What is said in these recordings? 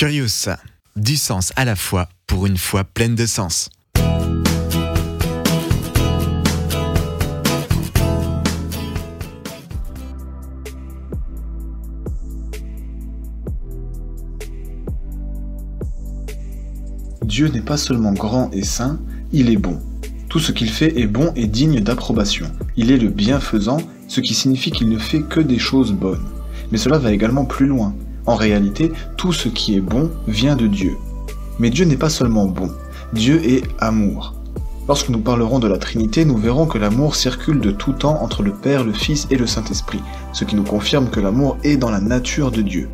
Curious, du sens à la fois pour une foi pleine de sens. Dieu n'est pas seulement grand et saint, il est bon. Tout ce qu'il fait est bon et digne d'approbation. Il est le bienfaisant, ce qui signifie qu'il ne fait que des choses bonnes. Mais cela va également plus loin. En réalité, tout ce qui est bon vient de Dieu. Mais Dieu n'est pas seulement bon, Dieu est amour. Lorsque nous parlerons de la Trinité, nous verrons que l'amour circule de tout temps entre le Père, le Fils et le Saint-Esprit, ce qui nous confirme que l'amour est dans la nature de Dieu.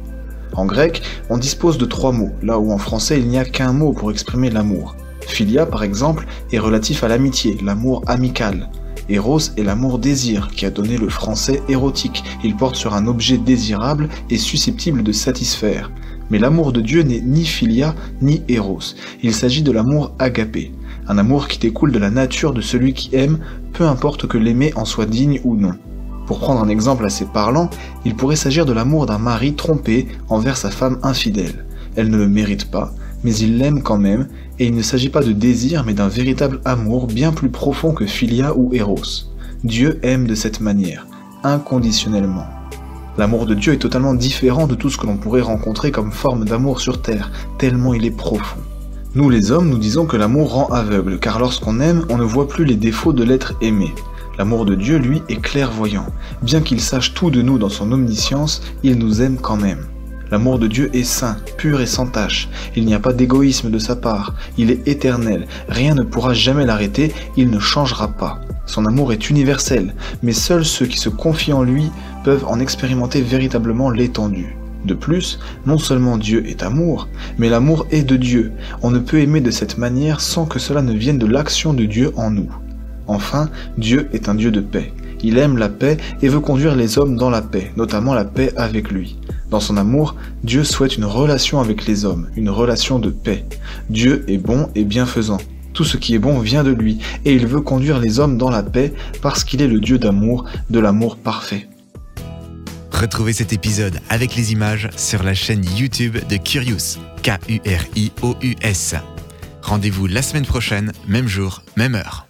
En grec, on dispose de trois mots, là où en français il n'y a qu'un mot pour exprimer l'amour. Philia, par exemple, est relatif à l'amitié, l'amour amical. Eros est l'amour désir, qui a donné le français érotique. Il porte sur un objet désirable et susceptible de satisfaire. Mais l'amour de Dieu n'est ni philia ni Eros. Il s'agit de l'amour agapé, un amour qui découle de la nature de celui qui aime, peu importe que l'aimer en soit digne ou non. Pour prendre un exemple assez parlant, il pourrait s'agir de l'amour d'un mari trompé envers sa femme infidèle. Elle ne le mérite pas, mais il l'aime quand même, et il ne s'agit pas de désir mais d'un véritable amour bien plus profond que Philia ou Eros. Dieu aime de cette manière, inconditionnellement. L'amour de Dieu est totalement différent de tout ce que l'on pourrait rencontrer comme forme d'amour sur Terre, tellement il est profond. Nous les hommes, nous disons que l'amour rend aveugle, car lorsqu'on aime, on ne voit plus les défauts de l'être aimé. L'amour de Dieu, lui, est clairvoyant. Bien qu'il sache tout de nous dans son omniscience, il nous aime quand même. L'amour de Dieu est saint, pur et sans tache. Il n'y a pas d'égoïsme de sa part. Il est éternel. Rien ne pourra jamais l'arrêter. Il ne changera pas. Son amour est universel, mais seuls ceux qui se confient en lui peuvent en expérimenter véritablement l'étendue. De plus, non seulement Dieu est amour, mais l'amour est de Dieu. On ne peut aimer de cette manière sans que cela ne vienne de l'action de Dieu en nous. Enfin, Dieu est un Dieu de paix. Il aime la paix et veut conduire les hommes dans la paix, notamment la paix avec lui. Dans son amour, Dieu souhaite une relation avec les hommes, une relation de paix. Dieu est bon et bienfaisant. Tout ce qui est bon vient de lui, et il veut conduire les hommes dans la paix parce qu'il est le Dieu d'amour, de l'amour parfait. Retrouvez cet épisode avec les images sur la chaîne YouTube de Curious, K-U-R-I-O-U-S. Rendez-vous la semaine prochaine, même jour, même heure.